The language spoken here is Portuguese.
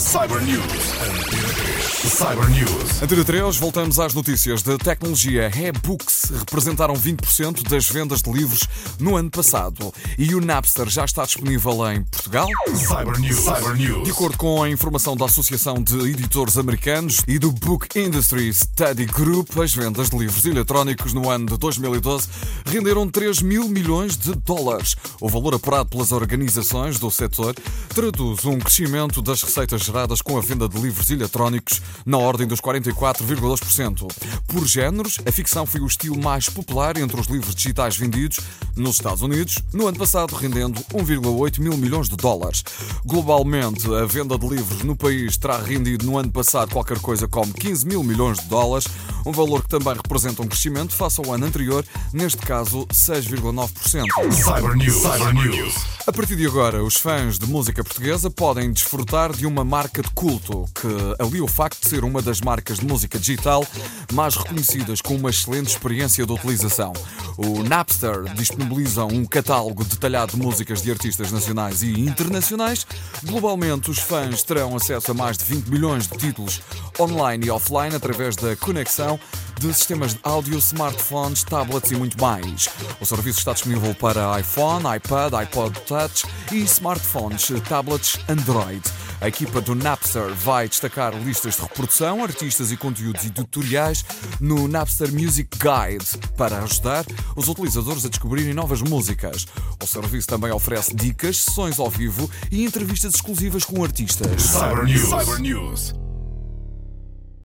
Cyber News. Antena 3. Cyber News. Antena 3, voltamos às notícias de tecnologia. E-books representaram 20% das vendas de livros no ano passado. E o Napster já está disponível em Portugal? Cyber News. Cyber News. De acordo com a informação da Associação de Editores Americanos e do Book Industry Study Group, as vendas de livros eletrónicos no ano de 2012 renderam 3 mil milhões de dólares. O valor apurado pelas organizações do setor traduz um crescimento das receitas geradas com a venda de livros eletrónicos na ordem dos 44,2%. Por géneros, a ficção foi o estilo mais popular entre os livros digitais vendidos nos Estados Unidos, no ano passado rendendo 1,8 mil milhões de dólares. Globalmente, a venda de livros no país terá rendido no ano passado qualquer coisa como 15 mil milhões de dólares, um valor que também representa um crescimento face ao ano anterior, neste caso 6,9%. Cyber News. Cyber News. A partir de agora, os fãs de música portuguesa podem desfrutar de uma marca de culto que alia o facto de ser uma das marcas de música digital mais reconhecidas com uma excelente experiência de utilização. O Napster disponibiliza um catálogo detalhado de músicas de artistas nacionais e internacionais. Globalmente, os fãs terão acesso a mais de 20 milhões de títulos online e offline através da conexão de sistemas de áudio, smartphones, tablets e muito mais. O serviço está disponível para iPhone, iPad, iPod Touch e smartphones, tablets Android. A equipa do Napster vai destacar listas de reprodução, artistas e conteúdos editoriais no Napster Music Guide para ajudar os utilizadores a descobrirem novas músicas. O serviço também oferece dicas, sessões ao vivo e entrevistas exclusivas com artistas. Cyber News. Cyber News.